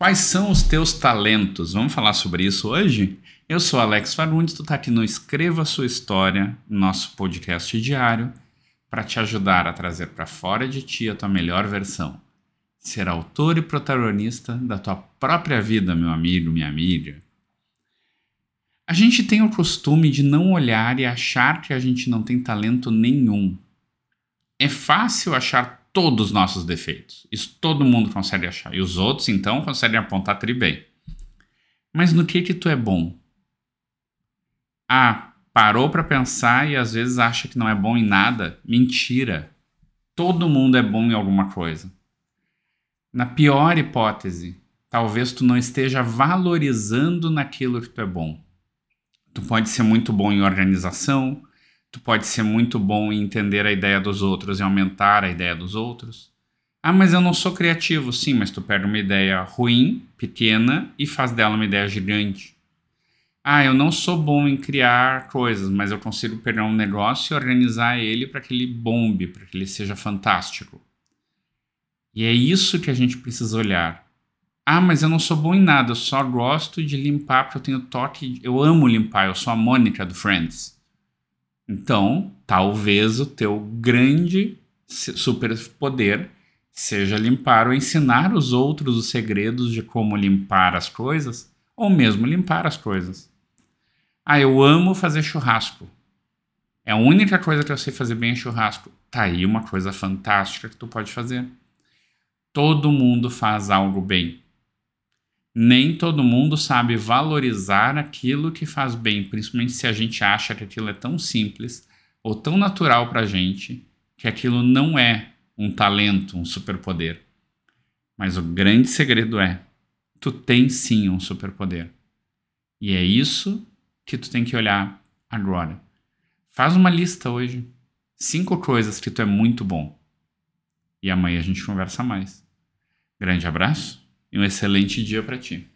Quais são os teus talentos? Vamos falar sobre isso hoje? Eu sou Alex Fagundes, tu tá aqui no Escreva Sua História, nosso podcast diário, para te ajudar a trazer para fora de ti a tua melhor versão. Ser autor e protagonista da tua própria vida, meu amigo, minha amiga. A gente tem o costume de não olhar e achar que a gente não tem talento nenhum. É fácil achar todos os nossos defeitos. Isso todo mundo consegue achar. E os outros, então, conseguem apontar tri bem. Mas no que que tu é bom? Ah, parou para pensar e às vezes acha que não é bom em nada? Mentira. Todo mundo é bom em alguma coisa. Na pior hipótese, talvez tu não esteja valorizando naquilo que tu é bom. Tu pode ser muito bom em organização, Tu pode ser muito bom em entender a ideia dos outros e aumentar a ideia dos outros. Ah, mas eu não sou criativo. Sim, mas tu pega uma ideia ruim, pequena, e faz dela uma ideia gigante. Ah, eu não sou bom em criar coisas, mas eu consigo pegar um negócio e organizar ele para que ele bombe, para que ele seja fantástico. E é isso que a gente precisa olhar. Ah, mas eu não sou bom em nada, eu só gosto de limpar porque eu tenho toque. Eu amo limpar, eu sou a Mônica do Friends. Então, talvez o teu grande superpoder seja limpar ou ensinar os outros os segredos de como limpar as coisas, ou mesmo limpar as coisas. Ah, eu amo fazer churrasco. É a única coisa que eu sei fazer bem é churrasco. Tá aí uma coisa fantástica que tu pode fazer. Todo mundo faz algo bem nem todo mundo sabe valorizar aquilo que faz bem, principalmente se a gente acha que aquilo é tão simples ou tão natural para a gente que aquilo não é um talento, um superpoder. Mas o grande segredo é: tu tem sim um superpoder. E é isso que tu tem que olhar agora. Faz uma lista hoje. Cinco coisas que tu é muito bom. E amanhã a gente conversa mais. Grande abraço e um excelente dia para ti.